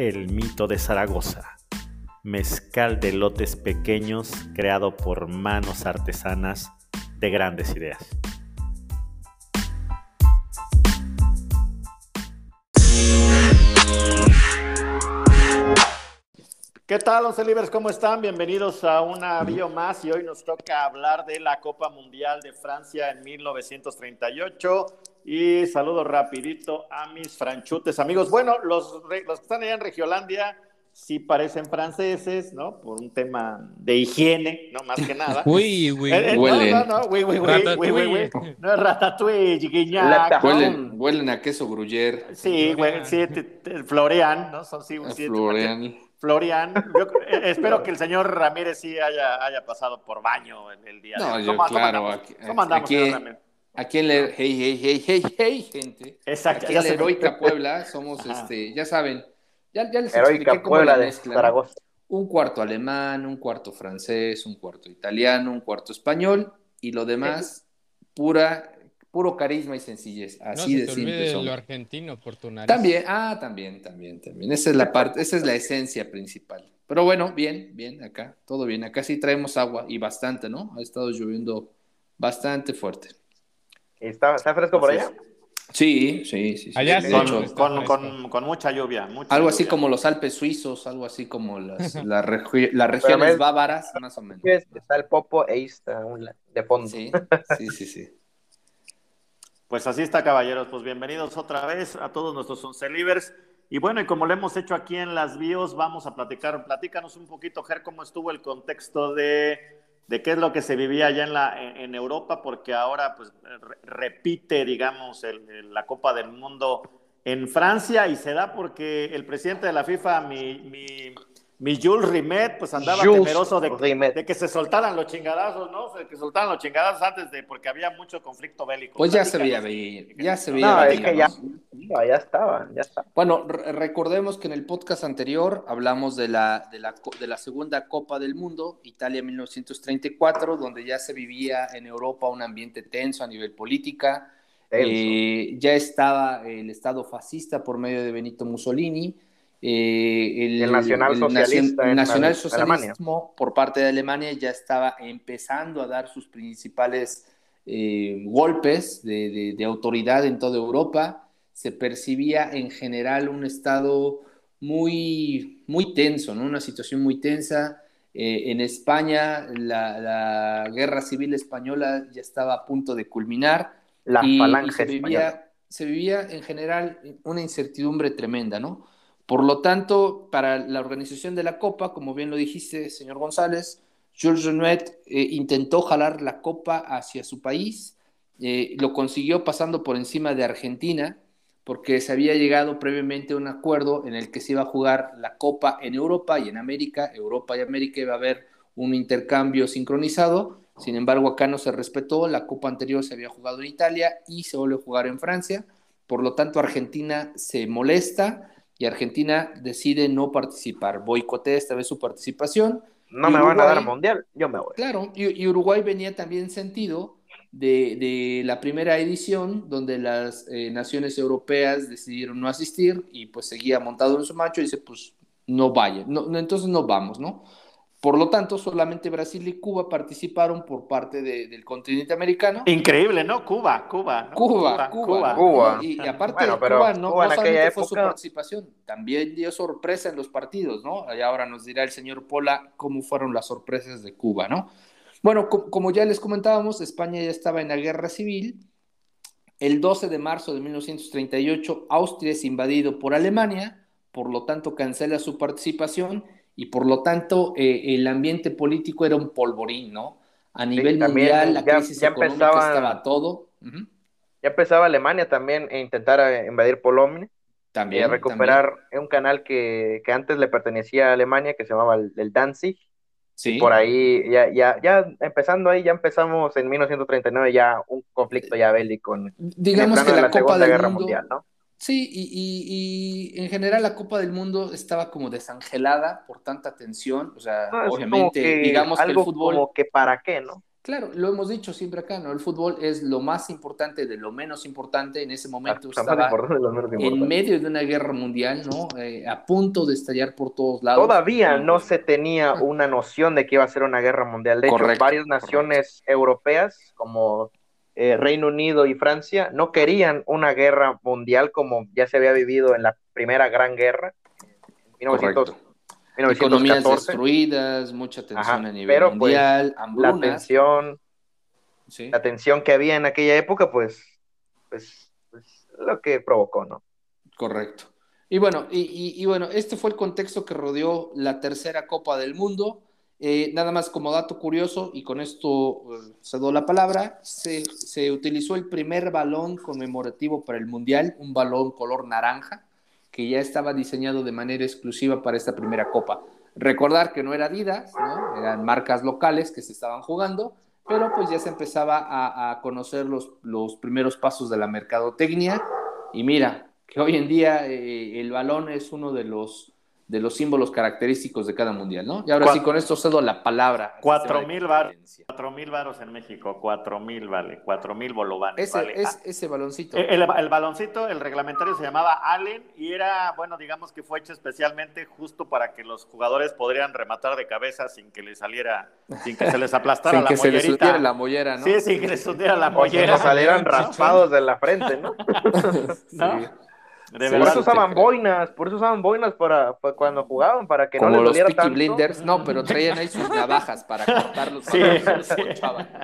El Mito de Zaragoza, mezcal de lotes pequeños creado por manos artesanas de grandes ideas. ¿Qué tal, Once Libres? ¿Cómo están? Bienvenidos a una bio más y hoy nos toca hablar de la Copa Mundial de Francia en 1938 y saludo rapidito a mis franchutes amigos. Bueno, los, los que están allá en Regiolandia sí parecen franceses, ¿no? Por un tema de higiene, ¿no? Más que nada. Uy, uy, eh, eh, huelen. No, no, no, uy, uy, uy, uy, uy, No es ratatouille, guiñac. Huelen, huelen a queso gruyere. Sí, güey, sí, te- te- Florian, ¿no? Son sí, A sí, Florian. Florian, yo eh, espero que el señor Ramírez sí haya, haya pasado por baño el, el día de No, hoy. yo, ¿Cómo- cómo claro, andamos? aquí, ¿Cómo andamos, aquí, señor Ramírez? Aquí en la, hey, hey, hey, hey, hey, gente. Exacto, Aquí ya en la se- heroica Puebla somos, Ajá. este, ya saben, ya, ya les Heroica expliqué cómo Puebla la de mezcla. ¿no? Zaragoza. Un cuarto alemán, un cuarto francés, un cuarto italiano, un cuarto español y lo demás, pura, puro carisma y sencillez. Así de te simple somos. lo argentino por tu nariz. También, ah, también, también, también. Esa es la parte, esa es la esencia principal. Pero bueno, bien, bien, acá, todo bien. Acá sí traemos agua y bastante, ¿no? Ha estado lloviendo bastante fuerte. ¿Está, está fresco por allá? Sí, sí, sí. sí. Allá sí. con, con, fresco. con, con mucha lluvia. mucha algo así como los Alpes suizos, algo así como las, las, regi- las Pero regiones ves- bávaras, más o menos. Está el popo e la- de fondo. Sí, sí, sí, sí. Pues así está, caballeros. Pues bienvenidos otra vez a todos nuestros once livers. Y bueno, y como lo hemos hecho aquí en las bios, vamos a platicar. Platícanos un poquito, Ger, cómo estuvo el contexto de, de qué es lo que se vivía allá en, la, en, Europa, porque ahora pues re- repite, digamos, la Copa del Mundo en Francia y se da porque el presidente de la FIFA, mi, mi Jules Rimet, pues andaba Jules temeroso de, de que se soltaran los chingadazos, ¿no? De que soltaran los chingadazos antes de, porque había mucho conflicto bélico. Pues ya se veía venir, ya se veía No, es venir, que ya, ya estaba, ya está. Bueno, re- recordemos que en el podcast anterior hablamos de la, de, la, de la segunda Copa del Mundo, Italia 1934, donde ya se vivía en Europa un ambiente tenso a nivel política. Eh, ya estaba el Estado fascista por medio de Benito Mussolini. Eh, El nacionalsocialista el nacionalsocialismo por parte de Alemania ya estaba empezando a dar sus principales eh, golpes de, de- de autoridad en toda Europa. Se percibía en general un estado muy, muy tenso, ¿no? una situación muy tensa. Eh, en España la, la guerra civil española ya estaba a punto de culminar La y, falange y se, española. vivía, se vivía en general una incertidumbre tremenda, ¿no? Por lo tanto, para la organización de la Copa, como bien lo dijiste, señor González, Jules Renuet eh, intentó jalar la Copa hacia su país, eh, lo consiguió pasando por encima de Argentina, porque se había llegado previamente a un acuerdo en el que se iba a jugar la Copa en Europa y en América, Europa y América iba a haber un intercambio sincronizado, sin embargo acá no se respetó, la Copa anterior se había jugado en Italia y se volvió a jugar en Francia, por lo tanto Argentina se molesta y Argentina decide no participar, boicotea esta vez su participación, No me van a dar mundial, yo me voy. Claro, y, y Uruguay venía también sentido de, de la primera edición, donde las eh, naciones europeas decidieron no asistir y pues seguía montado en su macho y dice, pues no vaya, no, no, entonces no vamos, ¿no? Por lo tanto, solamente Brasil y Cuba participaron por parte de- del continente americano. Increíble, ¿no? Cuba, Cuba. ¿no? Cuba, Cuba, ¿no? Cuba. Y, y aparte Bueno, pero Cuba no, Cuba no fue su participación, también dio sorpresa en los partidos, ¿no? Y ahora nos dirá el señor Pola cómo fueron las sorpresas de Cuba, ¿no? Bueno, co- como ya les comentábamos, España ya estaba en la guerra civil. El 12 de marzo de 1938, Austria es invadido por Alemania, por lo tanto cancela su participación y por lo tanto eh, el ambiente político era un polvorín, ¿no? A nivel también mundial, la ya- crisis ya económica estaba todo. Ya empezaba Alemania también a intentar eh, invadir Polonia. También. Eh, recuperar un canal que, que, antes le pertenecía a Alemania, que se llamaba el, el Danzig. Sí. Por ahí, ya, ya, ya empezando ahí, ya empezamos en 1939 ya un conflicto ya bélico. Digamos que la, la Copa del Guerra Mundo, Mundial, ¿no? Sí, y, y, y, en general la Copa del Mundo estaba como desangelada por tanta tensión, o sea, obviamente, digamos que el fútbol... Como que para qué, ¿no? Claro, lo hemos dicho siempre acá, ¿no? El fútbol es lo más importante de lo menos importante. En ese momento estaba en medio de una guerra mundial, ¿no? Eh, a punto de estallar por todos lados. Todavía no se tenía una noción de que iba a ser una guerra mundial. De hecho, varias naciones europeas, como eh, Reino Unido y Francia, no querían una guerra mundial como ya se había vivido en la primera gran guerra, en 1900, Economías destruidas, mucha tensión a nivel pues, mundial, La tensión, la tensión que había en aquella época, pues, pues, pues lo que provocó, ¿no? Correcto. Y bueno, y, bueno, este fue el contexto que rodeó la tercera Copa del Mundo. Eh, nada más como dato curioso, y con esto eh, cedo la palabra, se, se, utilizó el primer balón conmemorativo para el Mundial, un balón color naranja, que ya estaba diseñado de manera exclusiva para esta primera copa. Recordar que no era Adidas, eran marcas locales que se estaban jugando, pero pues ya se empezaba a, a conocer los, los, primeros pasos de la mercadotecnia y mira, que hoy en día eh, el balón es uno de los de los símbolos característicos de cada mundial, ¿no? Y ahora sí, con esto cedo la palabra. Cuatro mil varos, cuatro mil varos en México, cuatro mil vale, cuatro mil bolovanes. Ese, vale. es, ah, ese baloncito. El, el, baloncito, el reglamentario se llamaba Allen y era, bueno, digamos que fue hecho especialmente justo para que los jugadores podrían rematar de cabeza sin que les saliera, sin que se les aplastara sin la que se les hundiera la mollera, ¿no? Sí, sin que les hundiera la mollera. O que salieran raspados de la frente, ¿no? ¿No? Sí. De por eso usaban boinas, por eso usaban boinas para, para cuando jugaban, para que Como no les los doliera tanto. Blinders, no, pero traían ahí sus navajas para cortarlos. Sí, cuando sí.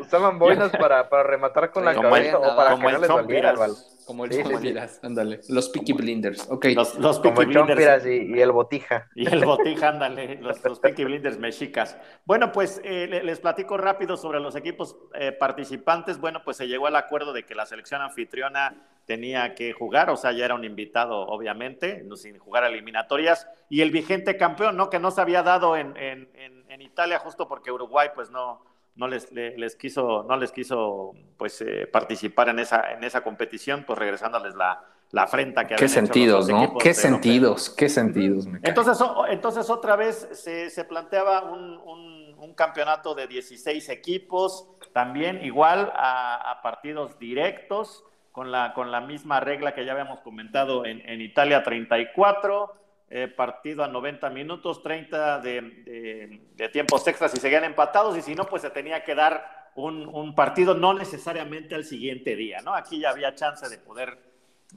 Usaban boinas para, para rematar con la Como cabeza el- o para que no les doliera el Chompiras. balón. Como el Sí, sí, como sí. miras, ándale. Los Peaky Blinders, ok. Los, los Como Peaky el Chompiras Blinders. y, y el Botija. Y el botija, ándale, los, los Peaky Blinders mexicas. Bueno, pues eh, le- les platico rápido sobre los equipos eh, participantes. Bueno, pues se llegó al acuerdo de que la selección anfitriona tenía que jugar, o sea, ya era un invitado, obviamente, no- sin jugar a eliminatorias. Y el vigente campeón, ¿no? Que no se había dado en, en- en- en Italia, justo porque Uruguay, pues no, no les, le- les quiso, no les quiso pues, eh, participar en esa, en esa competición, pues regresándoles la, la afrenta que Qué sentidos, dos ¿no? Qué sentidos, qué sentidos. me. Entonces, o- entonces otra vez se, se planteaba un, un- un campeonato de 16 equipos, también igual a, a partidos directos, con la, con la misma regla que ya habíamos comentado en, en Italia, 34, eh, partido a 90 minutos, 30 de, de- de tiempos extras y seguían empatados, y si no, pues se tenía que dar un, partido no necesariamente al siguiente día, ¿no? Aquí ya había chance de poder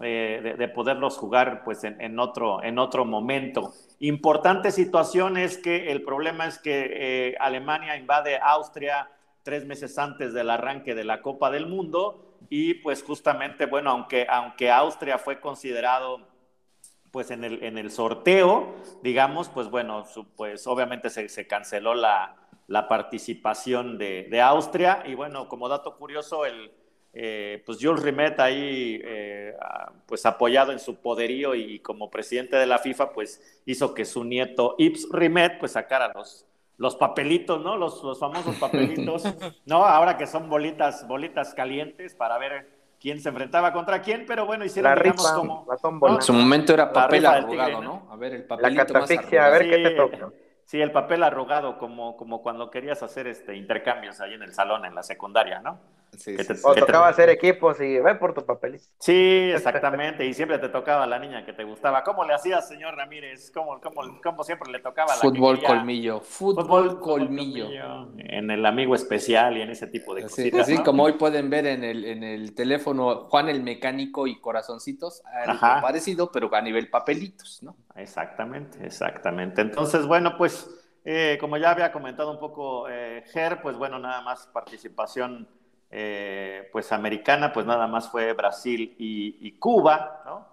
eh, de, de poderlos jugar pues en, en otro, en otro momento. Importante situación es que el problema es que eh, Alemania invade Austria tres meses antes del arranque de la Copa del Mundo y pues justamente, bueno, aunque, aunque Austria fue considerado pues en el, en el sorteo, digamos, pues bueno, su- pues obviamente se, se canceló la, la participación de, de Austria y bueno, como dato curioso, el, eh, pues Jules Rimet ahí, eh, pues apoyado en su poderío y como presidente de la FIFA, pues hizo que su nieto Yves Rimet, pues sacara los, los papelitos, ¿no? Los, los famosos papelitos, ¿no? Ahora que son bolitas, bolitas calientes para ver quién se enfrentaba contra quién, pero bueno, hicieron, La digamos, rifa, como... la. En su momento era papel arrugado, tigre, ¿no? A ver, el La papelito más catafixia, a ver qué te toca. Sí, el papel arrugado, como, como cuando querías hacer este intercambios ahí en el salón, en la secundaria, ¿no? Sí, que sí, te- sí. O ¿Qué te- tocaba hacer equipos y ve por tu papelito. Sí, exactamente, y siempre te tocaba la niña que te gustaba. ¿Cómo le hacías, señor Ramírez? ¿Cómo, cómo, cómo siempre le tocaba la Fútbol colmillo, fútbol, Fútbol colmillo. En el amigo especial y en ese tipo de cositas. así ¿no? como hoy pueden ver en el, en el teléfono Juan el Mecánico y Corazoncitos, algo parecido, pero a nivel papelitos, ¿no? Exactamente, exactamente. Entonces, bueno, pues eh, como ya había comentado un poco eh, Ger, pues bueno, nada más participación eh, pues americana, pues nada más fue Brasil y, Cuba, ¿no?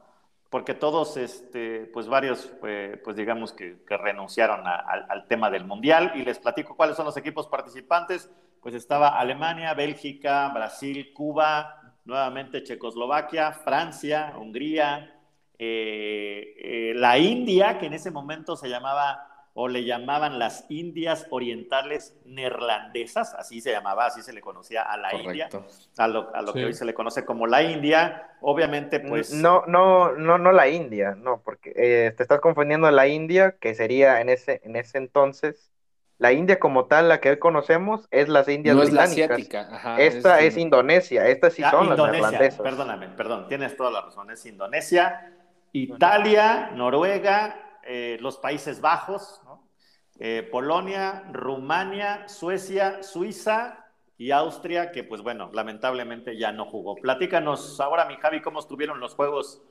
Porque todos, este, pues varios, eh, pues digamos que, renunciaron al, tema del Mundial y les platico cuáles son los equipos participantes. Pues estaba Alemania, Bélgica, Brasil, Cuba, nuevamente Checoslovaquia, Francia, Hungría, eh, la India, que en ese momento se llamaba o le llamaban las Indias Orientales Neerlandesas, así se llamaba, así se le conocía a la India, a lo, que hoy se le conoce como la India, obviamente pues... No, no, no, no la India, no, porque eh, te estás confundiendo la India, que sería en ese, en ese entonces, la India como tal, la que hoy conocemos, es las Indias no británicas. Es la esta es, Indonesia, estas sí son las neerlandesas. Perdóname, perdón, tienes toda la razón, es Indonesia, Italia, Noruega, eh, los Países Bajos, eh, Polonia, Rumania, Suecia, Suiza y Austria, que pues bueno, lamentablemente ya no jugó. Platícanos ahora, mi Javi, cómo estuvieron los juegos,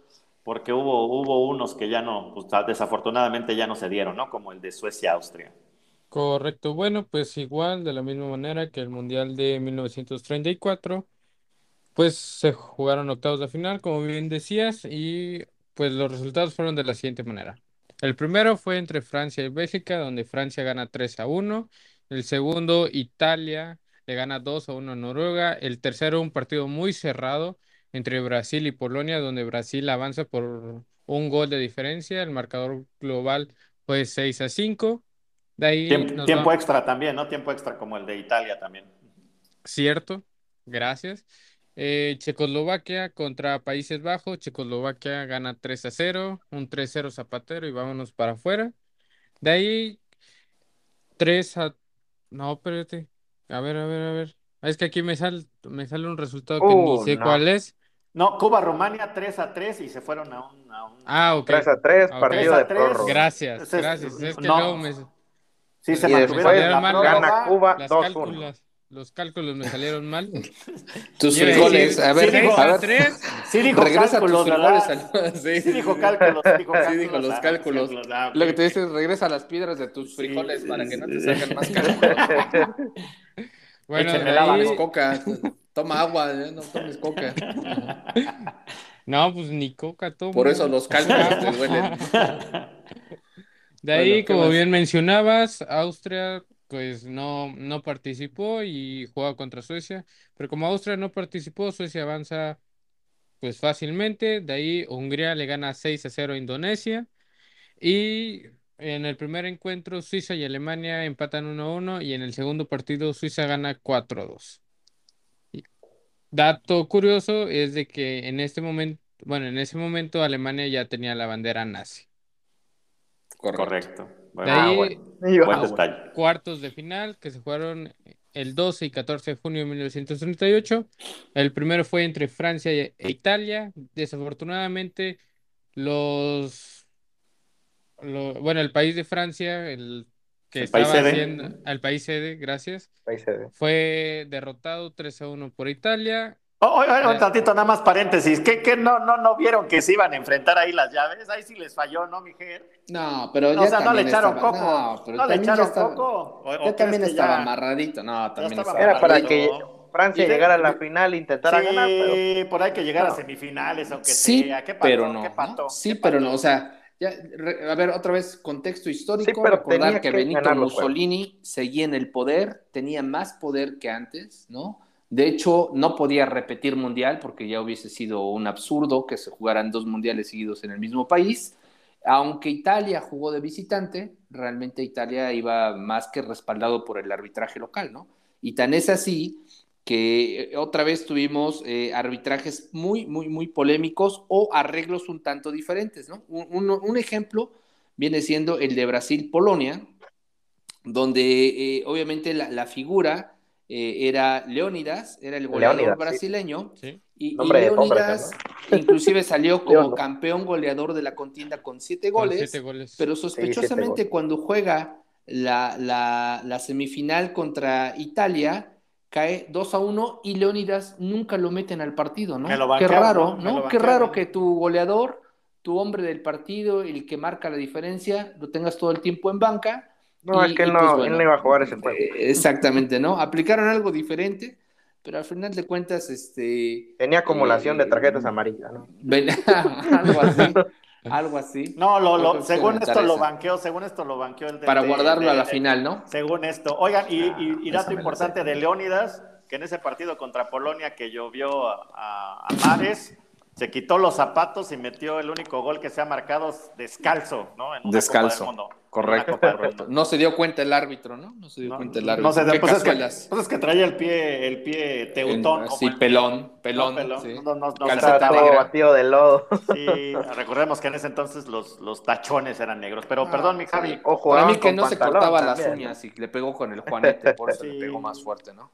porque hubo, hubo unos que ya no, pues, desafortunadamente ya no se dieron, ¿no? Como el de Suecia-Austria. Correcto, bueno, pues igual, de la misma manera que el Mundial de 1934, pues se jugaron octavos de final, como bien decías, y pues los resultados fueron de la siguiente manera. El primero fue entre Francia y Bélgica, donde Francia gana 3 a 1. El segundo, Italia le gana 2 a 1 a Noruega. El tercero, un partido muy cerrado entre Brasil y Polonia, donde Brasil avanza por un gol de diferencia. El marcador global fue 6 a 5. De ahí tiempo, extra también, ¿no? Tiempo extra como el de Italia también. Cierto, gracias. Eh, Checoslovaquia contra Países Bajos. Checoslovaquia gana 3 a 0, un 3-0 Zapatero y vámonos para afuera. De ahí 3 a... No, espérate. A ver, a ver, a ver. Ah, es que aquí me sale, me sale un resultado que ni uh, sé cuál es. No, Cuba-Rumania 3 a 3 y se fueron a un... A un... Ah, ok. 3 a 3, partido de prórroga. Gracias, gracias. Es que no. me... Sí, se mantuvieron. Gana Cuba 2-1 los cálculos me salieron mal. Tus frijoles, a ver, sí a ver. Tres. Sí dijo regresa cálculos, tus frijoles. Sí. sí. dijo cálculos, dijo cálculos. Sí dijo los ah, cálculos. Ah, Lo que te dice es regresa las piedras de tus frijoles para que no te salgan más cálculos. bueno, de ahí... coca. Toma agua, ¿eh? no tomes coca. No, pues ni coca tomo. Por eso los cálculos te duelen. De ahí, como bien mencionabas, Austria pues no, no participó y juega contra Suecia, pero como Austria no participó, Suecia avanza pues fácilmente, de ahí Hungría le gana 6 a 0 a Indonesia y en el primer encuentro Suiza y Alemania empatan 1 a 1 y en el segundo partido Suiza gana 4 a 2. Dato curioso es de que en este momento, bueno, en ese momento Alemania ya tenía la bandera nazi. Correcto. De ahí, cuartos de final que se jugaron el 12 y 14 de junio de 1938. El primero fue entre Francia e Italia. Desafortunadamente, los, bueno, el país de Francia, el que estaba haciendo, el país sede, gracias, fue derrotado 3 a 1 por Italia Oye, un tantito, nada más paréntesis. ¿Qué, qué no, no, no vieron que se iban a enfrentar ahí las llaves? Ahí sí les falló, ¿no, Mijer? No, pero ya. o sea, no le echaron coco. No, pero no le echaron coco. ya también estaba amarradito. No, también estaba Era para que Francia llegara a la final e intentara ganar. Sí, por ahí que llegar a semifinales, aunque sí, sea. ¿Qué pasó? pero no. Sí, pero no. O sea, ya, a ver, otra vez, contexto histórico. Sí, recordar que, que Benito Mussolini seguía en el poder, tenía más poder que antes, ¿no? De hecho, no podía repetir mundial porque ya hubiese sido un absurdo que se jugaran dos mundiales seguidos en el mismo país. Aunque Italia jugó de visitante, realmente Italia iba más que respaldado por el arbitraje local, ¿no? Y tan es así que eh, otra vez tuvimos eh, arbitrajes muy, muy, muy polémicos o arreglos un tanto diferentes, ¿no? Un, ejemplo viene siendo el de Brasil-Polonia, donde eh, obviamente la figura eh, era Leónidas, era el goleador brasileño, y, Leónidas inclusive salió como campeón goleador de la contienda con siete goles, pero sospechosamente cuando juega la, la, semifinal contra Italia, cae 2 a 1 y Leónidas nunca lo meten al partido, ¿no? Qué raro, ¿no? Qué raro que tu goleador, tu hombre del partido, el que marca la diferencia, lo tengas todo el tiempo en banca no, es que él, no, pues, él no iba a jugar ese juego. Eh, exactamente, ¿no? Aplicaron algo diferente, pero al final de cuentas, este... Tenía acumulación de eh, tarjetas amarillas, ¿no? algo así. algo así. No, lo, lo, según esto lo banqueó, según esto lo banqueó el de, Para guardarlo a la final, ¿no? Según esto. Oigan, y, y, dato importante de Leónidas, que en ese partido contra Polonia que llovió a, a, Mares, se quitó los zapatos y metió el único gol que se ha marcado descalzo, ¿no? En descalzo. correcto, correcto. No se dio cuenta el árbitro, ¿no? No se dio cuenta el árbitro. No se dio, pues es, que, pues es que traía el pie, el pie teutón. sí, pelón, pelón. No, sí. no, no, todo batido de lodo. Sí, recordemos que en ese entonces los, los tachones eran negros. Pero ah, perdón, mi Javi. Ojo, Para mí que no se cortaba las uñas y le pegó con el Juanete, por eso le pegó más fuerte, ¿no?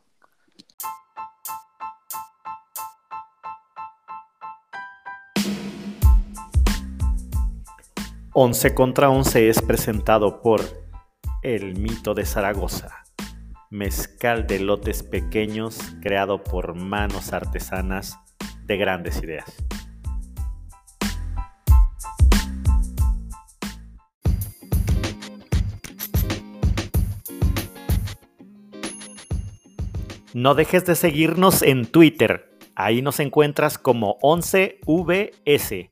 11 contra 11 es presentado por El Mito de Zaragoza, mezcal de lotes pequeños creado por manos artesanas de grandes ideas. No dejes de seguirnos en Twitter. Ahí nos encuentras como 11VS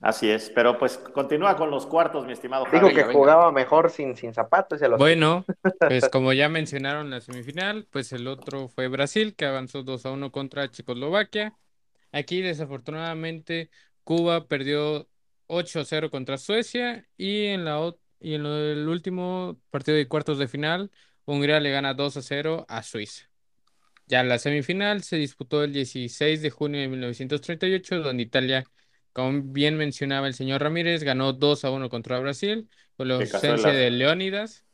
Así es, pero pues continúa con los cuartos, mi estimado Digo que jugaba mejor sin, sin zapatos. bueno, pues como ya mencionaron la semifinal, pues el otro fue Brasil, que avanzó 2 a 1 contra Checoslovaquia. Aquí, desafortunadamente, Cuba perdió 8 a 0 contra Suecia y en, la, y en el último partido de cuartos de final, Hungría le gana 2 a 0 a Suiza. Ya la semifinal se disputó el 16 de junio de 1938, donde Italia como bien mencionaba el señor Ramírez, ganó 2 a 1 contra Brasil, con la ausencia de Leónidas,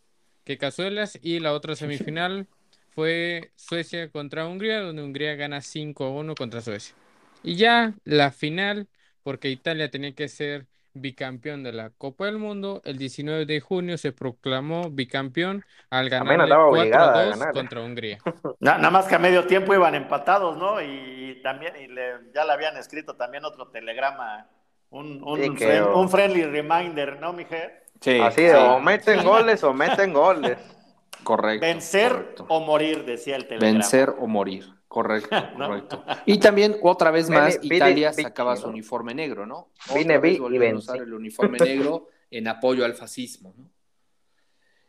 que cazuelas, y la otra semifinal fue Suecia contra Hungría, donde Hungría gana 5 a 1 contra Suecia. Y ya la final, porque Italia tenía que ser bicampeón de la Copa del Mundo, el 19 de junio se proclamó bicampeón al ganar 4 a 2 contra Hungría. Nada más que a medio tiempo iban empatados, ¿no? Y también y ya le habían escrito también otro telegrama, un, un, friendly reminder, ¿no, Miguel? Sí, Así o meten goles o meten goles. Correcto. Vencer o morir, decía el telegrama. Vencer o morir. Correcto, correcto. Y también, otra vez más, Italia sacaba su uniforme negro, ¿no? Vine, a usar el uniforme negro en apoyo al fascismo, ¿no?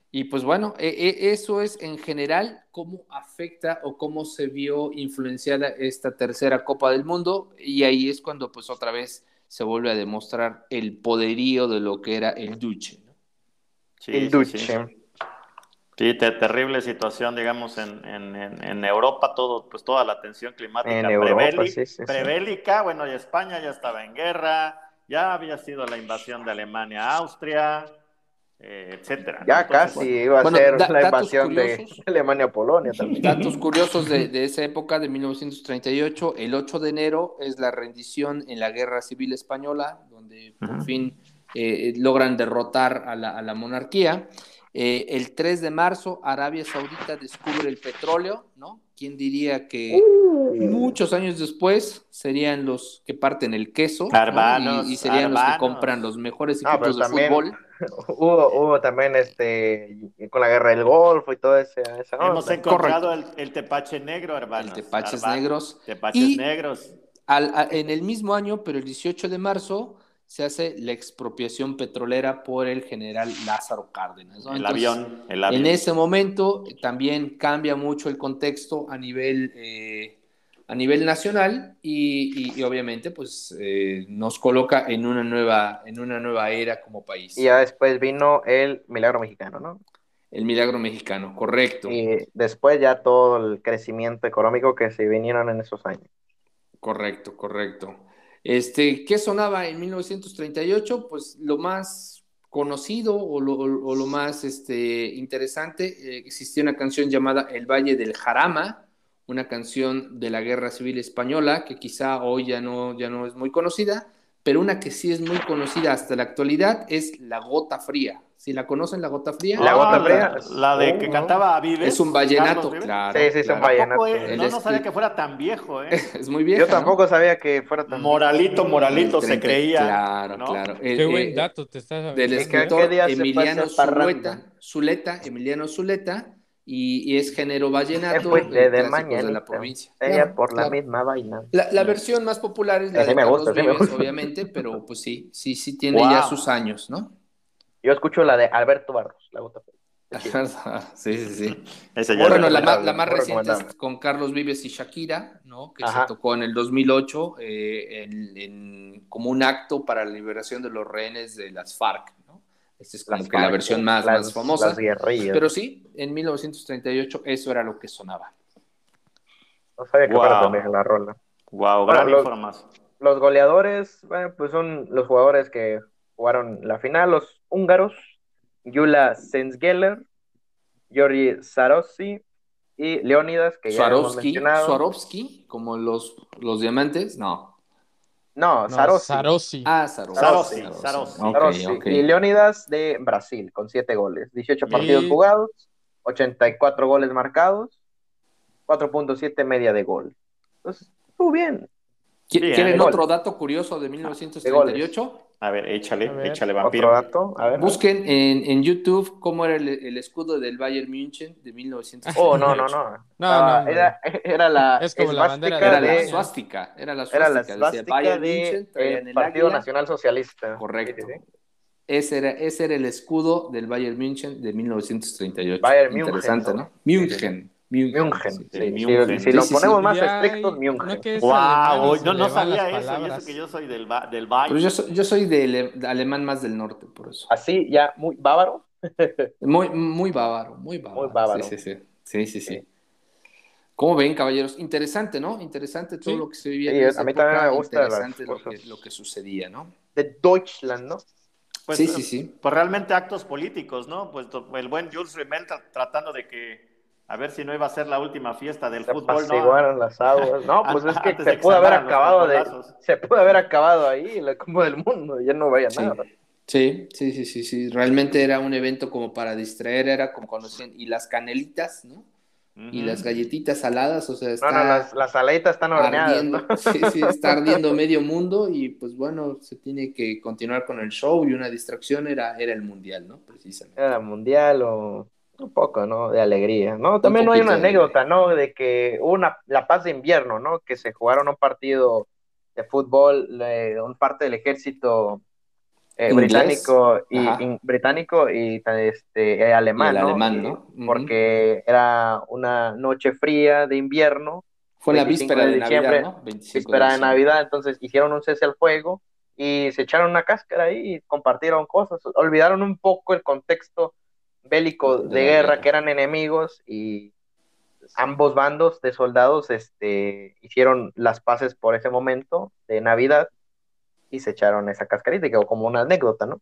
Y pues bueno, e, e, eso es en general cómo afecta o cómo se vio influenciada esta tercera Copa del Mundo y ahí es cuando pues otra vez se vuelve a demostrar el poderío de lo que era el Duce. ¿no? el Duce. Sí, terrible situación, digamos, en, en, en, Europa, todo, pues toda la tensión climática prebélica, bueno, y España ya estaba en guerra, ya había sido la invasión de Alemania a Austria, eh, etcétera. Ya casi iba a ser la invasión de Alemania a Polonia también. Datos curiosos de, de, esa época, de 1938, el 8 de enero es la rendición en la Guerra Civil Española, donde por fin eh, logran derrotar a la, a la monarquía. Eh, el 3 de marzo, Arabia Saudita descubre el petróleo, ¿no? ¿Quién diría que uh. muchos años después serían los que parten el queso y, serían los que compran los mejores equipos de fútbol? Hubo, hubo, también este con la guerra del Golfo y todo ese, esa Hemos encontrado el, tepache negro, hermano. El tepaches negros. Tepaches negros. en el mismo año, pero el 18 de marzo, se hace la expropiación petrolera por el general Lázaro Cárdenas. El, avión, el, avión, En ese momento también cambia mucho el contexto a nivel, eh, a nivel nacional y, obviamente pues eh, nos coloca en una, nueva, en una nueva era como país. Y ya después vino el milagro mexicano, ¿no? El milagro mexicano, correcto. Y después ya todo el crecimiento económico que se vinieron en esos años. Correcto, correcto. Este, ¿Qué sonaba en 1938? Pues lo más conocido o lo, más este, interesante, eh, existía una canción llamada El Valle del Jarama, una canción de la Guerra Civil Española, que quizá hoy ya no, ya no es muy conocida, pero una que sí es muy conocida hasta la actualidad es La Gota Fría. Si la conocen, la gota fría. La gota fría. La, de que cantaba Vives. Es un vallenato, claro. Sí, sí, es un vallenato. no, no sabía que fuera tan viejo, ¿eh? es muy viejo. Yo tampoco sabía que fuera tan Moralito, moralito se creía. Claro, claro. Qué buen dato te estás Del escritor Emiliano Zuleta, Zuleta, Emiliano Zuleta, y, es género vallenato de, de, mañana, de la provincia. Ella por la misma vaina. La, la, versión más popular es la de Carlos Vives, obviamente, pero pues sí, sí, sí tiene ya sus años, ¿no? Yo escucho la de Alberto Barros, la gota Sí, sí, sí. bueno, la, la, más reciente es con Carlos Vives y Shakira, ¿no? Que se tocó en el 2008 eh, en, como un acto para la liberación de los rehenes de las FARC, ¿no? Esta es como que la versión más, más famosa. Pero sí, en 1938 eso era lo que sonaba. No sabía que wow. también la rola. Wow, gran información. Los goleadores, bueno, pues son los jugadores que jugaron la final, los húngaros, Yula Sensgeller, Georgi Sarossi y Leonidas, que ya hemos mencionado. Swarovski, como los, los diamantes, no. No, Sarossi. Ah, Sarossi. Sarossi. Y Leonidas de Brasil, con 7 goles. 18 partidos jugados, 84 goles marcados, 4.7 media de gol. Entonces, estuvo bien. ¿Quieren otro dato curioso de 1938? A ver, échale, échale, vampiro. Dato? A ver, Busquen en, en, YouTube cómo era el, el, escudo del Bayern München de 1938. Oh, no, no, no. no, no era, era, la. Es como la bandera de Era la suástica. Era la suástica. Era la suástica Bayern de, München, el Partido Nacional Socialista. Correcto. Sí, sí. Ese era, ese era el escudo del Bayern München de 1938. Bayern München. Interesante, ¿no? München. München. Sí, Si, lo ponemos más estrictos, München. Wow, yo no sabía eso, y eso que yo soy del, del Bayern. Pero yo, soy, yo soy del alemán más del norte, por eso. Así, ya, muy bávaro. muy, muy bávaro, muy bávaro. Muy bávaro. Sí, sí, sí. sí, sí, sí. ¿Cómo ven, caballeros? Interesante, ¿no? Interesante todo lo que se vivía. Sí, a mí también me gusta. Interesante lo que, lo que sucedía, ¿no? De Deutschland, ¿no? Pues, sí, sí, sí. Pues realmente actos políticos, ¿no? Pues el buen Jules Rimmel tratando de que a ver si no iba a ser la última fiesta del se fútbol. ¿no? las aguas. No, pues es que se pudo haber acabado de, se pudo haber acabado ahí la Copa del Mundo, ya no vaya nada. Sí, sí, sí, sí, sí. Realmente era un evento como para distraer, era como conocían, y las canelitas, ¿no? Y las galletitas saladas, o sea, está no, no, las, las aletas están horneadas. ¿no? Sí, sí, está ardiendo medio mundo y pues bueno, se tiene que continuar con el show y una distracción era, era el mundial, ¿no? Precisamente. Era el mundial o un poco, ¿no? De alegría, ¿no? También no hay una anécdota, ¿no? De que una, la paz de invierno, ¿no? Que se jugaron un partido de fútbol, un parte del ejército eh, británico y británico y este eh, alemán, ¿no? alemán, ¿no? Porque era una noche fría de invierno. Fue la víspera de, diciembre, Navidad, ¿no? víspera de, Navidad, entonces hicieron un cese al fuego y se echaron una cáscara ahí y compartieron cosas, olvidaron un poco el contexto bélico de, guerra, que eran enemigos y ambos bandos de soldados este, hicieron las paces por ese momento de Navidad y se echaron esa cascarita, como una anécdota, ¿no?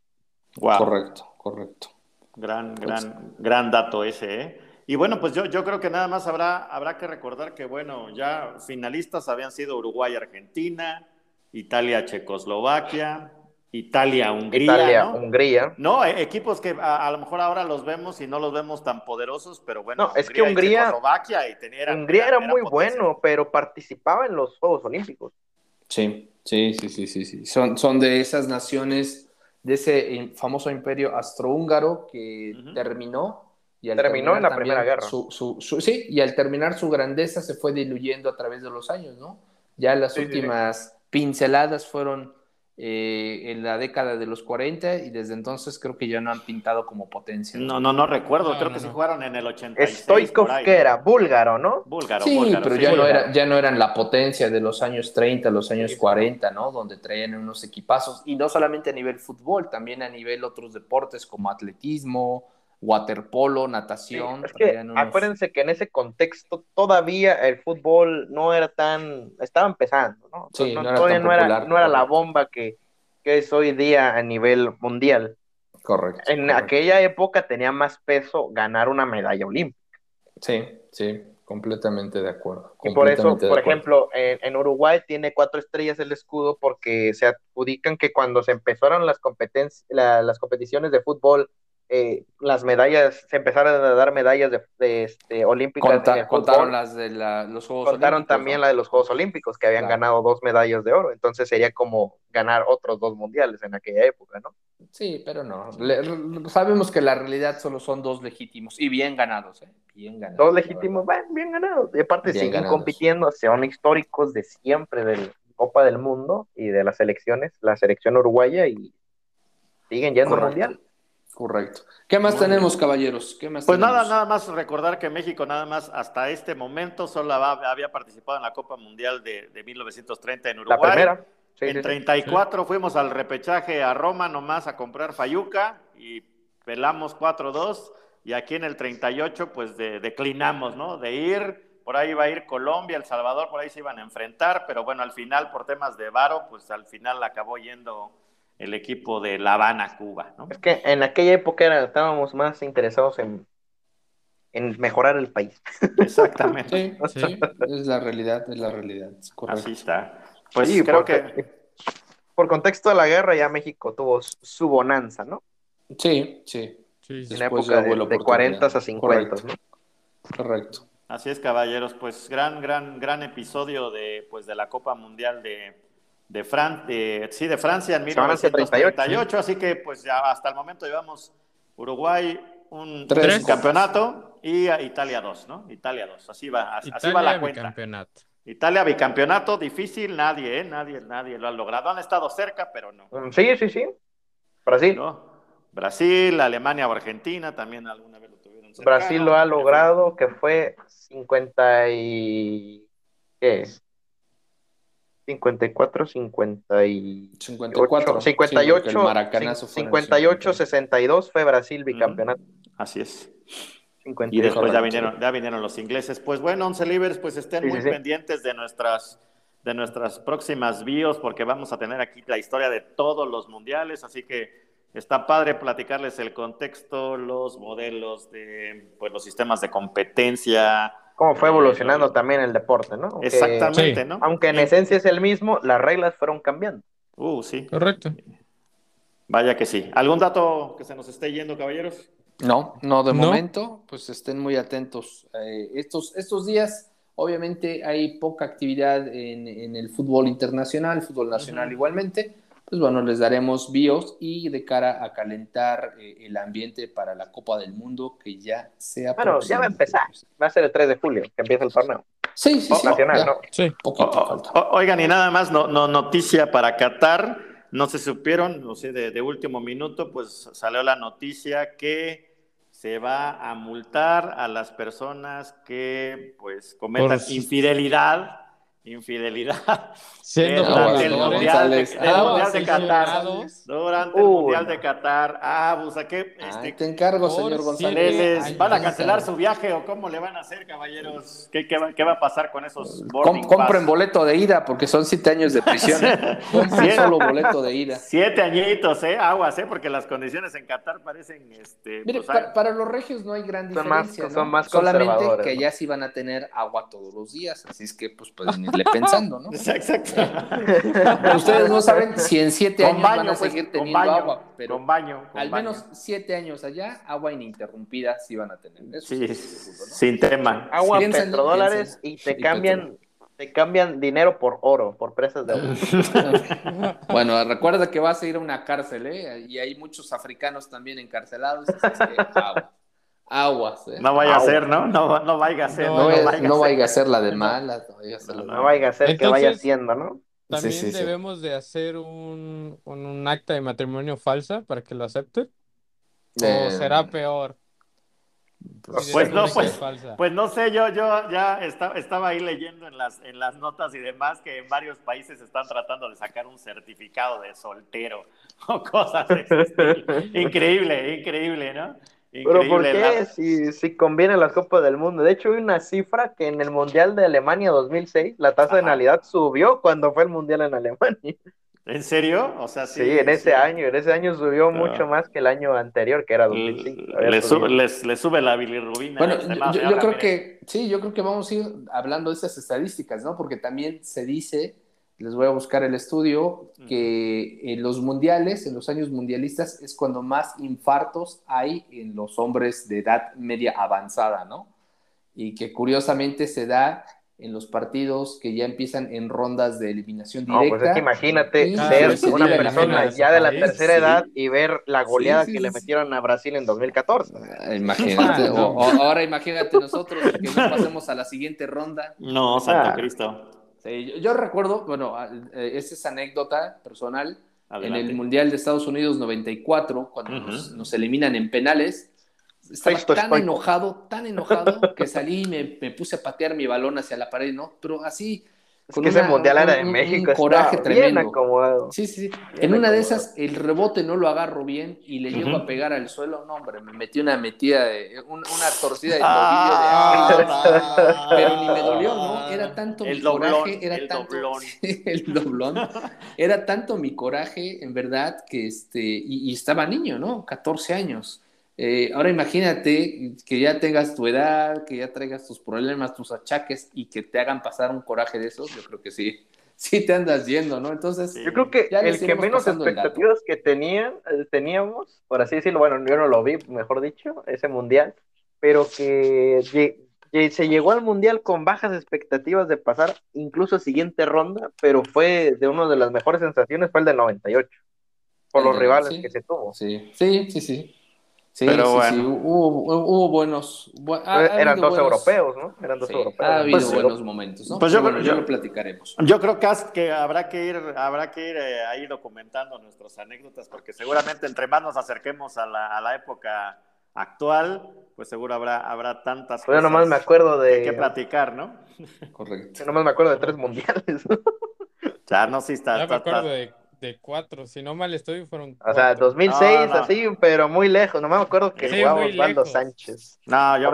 Correcto, correcto. Gran, gran, gran dato ese, ¿eh? Y bueno, pues yo, yo creo que nada más habrá, habrá que recordar que, bueno, ya finalistas habían sido Uruguay, Argentina, Italia, Checoslovaquia, Italia, Hungría. Italia, ¿no? Hungría. No, e, equipos que a, lo mejor ahora los vemos y no los vemos tan poderosos, pero bueno. No, es que Hungría. Y tenía, Hungría era, muy bueno, pero participaba en los Juegos Olímpicos. Sí, sí, sí, sí, sí. sí. Son, son de esas naciones, de ese famoso imperio astrohúngaro que terminó. Y terminó en la Primera Guerra. sí, y al terminar su grandeza se fue diluyendo a través de los años, ¿no? Ya las últimas pinceladas fueron eh, en la década de los 40 y desde entonces creo que ya no han pintado como potencia. No, no, no recuerdo, creo que se jugaron en el 86. Stoikov que era búlgaro, ¿no? Búlgaro, sí, pero ya, No era, ya no eran la potencia de los años 30, los años 40, ¿no? Donde traían unos equipazos y no solamente a nivel fútbol, también a nivel otros deportes como atletismo, waterpolo, natación. Acuérdense que en ese contexto todavía el fútbol no era tan, estaba empezando, ¿no? no, era todavía no, era, no era la bomba que, que, es hoy día a nivel mundial. Correcto. En aquella época tenía más peso ganar una medalla olímpica. Sí, sí, completamente de acuerdo. Y por eso, por ejemplo, en, Uruguay tiene cuatro estrellas el escudo porque se adjudican que cuando se empezaron las, competencias, las competiciones de fútbol eh, las medallas, se empezaron a dar medallas de, este, olímpicas. contaron las de los Juegos Contaron también la de los Juegos Olímpicos, que habían ganado dos medallas de oro. Entonces sería como ganar otros dos mundiales en aquella época, ¿no? Sí, pero no. sabemos que la realidad solo son dos legítimos y bien ganados, ¿eh? Bien ganados. Dos legítimos, bueno, bien ganados. Y aparte siguen compitiendo, son históricos de siempre del Copa del Mundo y de las selecciones, la selección uruguaya y siguen yendo al mundial. Correcto. ¿Qué más tenemos, caballeros? ¿Qué más pues nada, nada más recordar que México nada más hasta este momento solo había participado en la Copa Mundial de, 1930 en Uruguay. La primera. en 34 fuimos al repechaje a Roma nomás a comprar Fayuca y pelamos 4-2 y aquí en el 38 pues declinamos, ¿no? De ir, por ahí iba a ir Colombia, El Salvador, por ahí se iban a enfrentar, pero bueno, al final por temas de varo pues al final acabó yendo el equipo de La Habana, Cuba. ¿no? Es que en aquella época era, estábamos más interesados en, en mejorar el país. Exactamente. Sí, es la realidad, es la realidad. Así está. Pues sí, creo que... Por contexto de la guerra ya México tuvo su bonanza, ¿no? Sí, sí. en la época de, de 40 a 50, ¿no? Correcto. Así es, caballeros, pues gran, gran, gran episodio de, pues, de la Copa Mundial de, de, Fran de, sí, de Francia en 1938, así que pues ya hasta el momento llevamos Uruguay un campeonato y Italia dos, ¿no? Italia dos, así va, así va la cuenta. Bicampeonato. Italia bicampeonato, difícil, nadie, ¿eh? nadie, nadie lo ha logrado. Han estado cerca, pero no. Mm, sí, sí, sí. Brasil. Brasil, Alemania o Argentina también alguna vez lo tuvieron Brasil lo ha logrado, que fue 50 y... ¿Qué? 54, 50 y 54, 58, 58, 62 fue Brasil bicampeonato. Así es. y después ya vinieron, ya vinieron los ingleses. Pues bueno, Once Libres, pues estén muy pendientes de nuestras, de nuestras próximas bios, porque vamos a tener aquí la historia de todos los mundiales, así que está padre platicarles el contexto, los modelos de pues, los sistemas de competencia, cómo fue evolucionando también el deporte, ¿no? Exactamente, ¿no? Aunque en esencia es el mismo, las reglas fueron cambiando. Uh, sí. Correcto. Vaya que sí. ¿Algún dato que se nos esté yendo, caballeros? No, no de momento, pues estén muy atentos. Eh, estos, estos días, obviamente, hay poca actividad en, el fútbol internacional, fútbol nacional igualmente pues bueno, les daremos bios y de cara a calentar eh, el ambiente para la Copa del Mundo que ya sea. Bueno, ya va a empezar. Va a ser el 3 de julio que empieza el torneo. Sí, sí, sí. Nacional, ¿no? Sí. oigan, y nada más, no, no, noticia para Qatar. No se supieron, no sé, de, de último minuto, pues salió la noticia que se va a multar a las personas que pues cometan infidelidad infidelidad Siendo durante el Mundial de, Qatar. Durante el Mundial de Qatar. Ah, pues a qué. Este, te encargo, señor González. ¿Van a cancelar su viaje o cómo le van a hacer, caballeros? ¿Qué, qué, va, qué va, a pasar con esos Compren boleto de ida porque son siete años de prisión. Compren solo boleto de ida. Siete añitos, ¿eh? Aguas, ¿eh? Porque las condiciones en Qatar parecen. Este, Mire, pues, para, los regios no hay gran diferencia. Son más, son más Solamente que ya sí van a tener agua todos los días. Así es que, pues, pueden pensando, ¿no? Exacto. Ustedes no saben si en siete años van a pues, seguir teniendo agua, pero con baño, al menos siete años allá, agua ininterrumpida sí van a tener. sí, sin tema. Agua, petrodólares y te cambian te cambian dinero por oro, por presas de oro. bueno, recuerda que vas a ir a una cárcel, ¿eh? Y hay muchos africanos también encarcelados. agua. Aguas. ¿eh? No vaya a ser, ¿no? No, no vaya a ser. No, no, vaya, a ser la de malas. No, vaya a ser que vaya haciendo, ¿no? También debemos de hacer un, un, acta de matrimonio falsa para que lo acepten. ¿O eh, será peor? Pues, pues no, pues, pues, no sé, yo, yo ya estaba ahí leyendo en las, en las notas y demás que en varios países están tratando de sacar un certificado de soltero o cosas de Increíble, increíble, ¿no? Pero ¿por qué si, si conviene la Copa del Mundo? De hecho, hay una cifra que en el Mundial de Alemania 2006 la tasa de natalidad subió cuando fue el Mundial en Alemania. ¿En serio? O sea, sí. en ese año, en ese año subió mucho más que el año anterior, que era 2005. Le, sube, les, sube la bilirrubina. Bueno, yo, yo creo que, sí, yo creo que vamos a ir hablando de esas estadísticas, ¿no? Porque también se dice les voy a buscar el estudio, que en los mundiales, en los años mundialistas, es cuando más infartos hay en los hombres de edad media avanzada, ¿no? Y que curiosamente se da en los partidos que ya empiezan en rondas de eliminación directa. No, pues es que imagínate ser una persona ya de la tercera edad y ver la goleada que le metieron a Brasil en 2014. Ah, imagínate, o, ahora imagínate nosotros que no pasemos a la siguiente ronda. No, Santo ah. Cristo. Yo, recuerdo, bueno, eh, esa es anécdota personal, en el Mundial de Estados Unidos 94, cuando nos eliminan en penales, estaba tan enojado, tan enojado, que salí y me, puse a patear mi balón hacia la pared, ¿no? Pero así. Es que ese mundial era de México. Un coraje tremendo. Sí, sí, sí. en una de esas, el rebote no lo agarro bien y le llego a pegar al suelo. No, hombre, me metí una metida, de, una torcida de ah, tobillo de Pero ni me dolió, ¿no? Era tanto mi coraje. Era el tanto, doblón. el doblón. Era tanto mi coraje, en verdad, que este. Y, y estaba niño, ¿no? 14 años eh, ahora imagínate que ya tengas tu edad, que ya traigas tus problemas, tus achaques y que te hagan pasar un coraje de esos, yo creo que sí, sí te andas yendo, ¿no? Entonces, yo creo que el que menos expectativas que tenían, eh, teníamos, por así decirlo, bueno, yo no lo vi, mejor dicho, ese mundial, pero que se llegó al mundial con bajas expectativas de pasar incluso siguiente ronda, pero fue de una de las mejores sensaciones, fue el del 98, por los rivales que se tuvo. Sí, sí, sí, sí. Sí, pero bueno. sí, Hubo, buenos. eran dos europeos, ¿no? Eran dos europeos. Ha habido pues, buenos momentos, ¿no? Pues yo, bueno, yo, lo platicaremos. Yo creo que, habrá que ir, habrá que ir eh, ahí documentando nuestras anécdotas, porque seguramente entre más nos acerquemos a la, a la época actual, pues seguro habrá, habrá tantas pues cosas. Yo nomás me acuerdo de. Que, platicar, ¿no? Correcto. Yo nomás me acuerdo de tres mundiales. ya, no, sí está. Ya me acuerdo de cuatro, si no mal estoy, fueron O sea, 2006, así, pero muy lejos. No me acuerdo que jugaba Osvaldo Sánchez. No, yo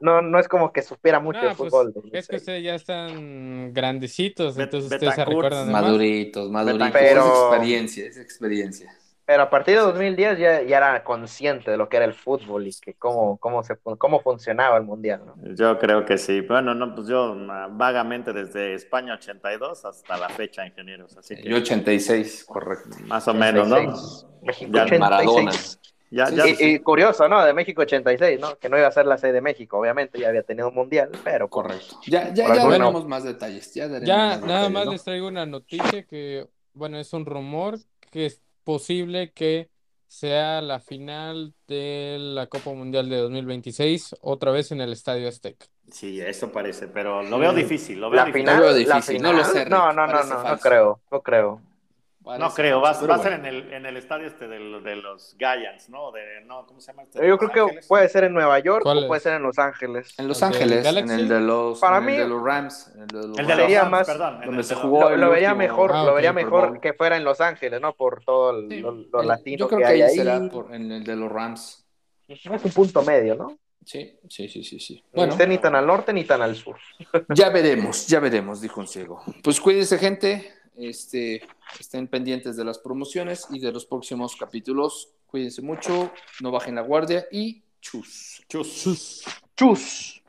no, no, es como que supiera mucho de pues, fútbol. es que ustedes ya están grandecitos, entonces ustedes se recuerdan. Maduritos, maduritos. Pero... Es experiencia, es experiencia. Pero a partir de 2010 ya, ya, era consciente de lo que era el fútbol y que cómo, cómo, se, cómo funcionaba el mundial, ¿no? Yo creo que sí. Bueno, no, pues yo ah, vagamente desde España 82 hasta la fecha, ingenieros. Así que, yo 86, correcto. Más o menos, ¿no? México ya, 86. Maradona. Ya, ya, y, curioso, ¿no? De México 86, ¿no? Que no iba a ser la sede de México, obviamente, ya había tenido un mundial, pero. Correcto. Ya, ya, ya veremos más detalles. Ya, ya nada más les traigo una noticia que, bueno, es un rumor que posible que sea la final de la Copa Mundial de 2026 otra vez en el Estadio Azteca. Sí, eso parece, pero lo veo difícil. Lo veo la Final, difícil. no lo sé. no, no, no, no, no creo, no creo no creo, va, a ser en el, en el estadio este de, de los Giants, ¿no? De, no ¿Cómo se llama? Este? Yo creo que puede ser en Nueva York o puede ser en Los Ángeles. En Los Ángeles, en el de los, Para mí, de los Rams. El de los, el más, perdón. Donde se jugó lo, vería mejor, ah, lo vería mejor que fuera en Los Ángeles, ¿no? Por todo lo, latino yo creo que, hay ahí. será en el de los Rams. Es un punto medio, ¿no? Sí, sí, sí, sí, sí. Bueno, ni tan al norte ni tan al sur. ya veremos, ya veremos, dijo un ciego. Pues cuídense, gente. Este, estén pendientes de las promociones y de los próximos capítulos. Cuídense mucho, no bajen la guardia y chus. Chus. Chus. Chus.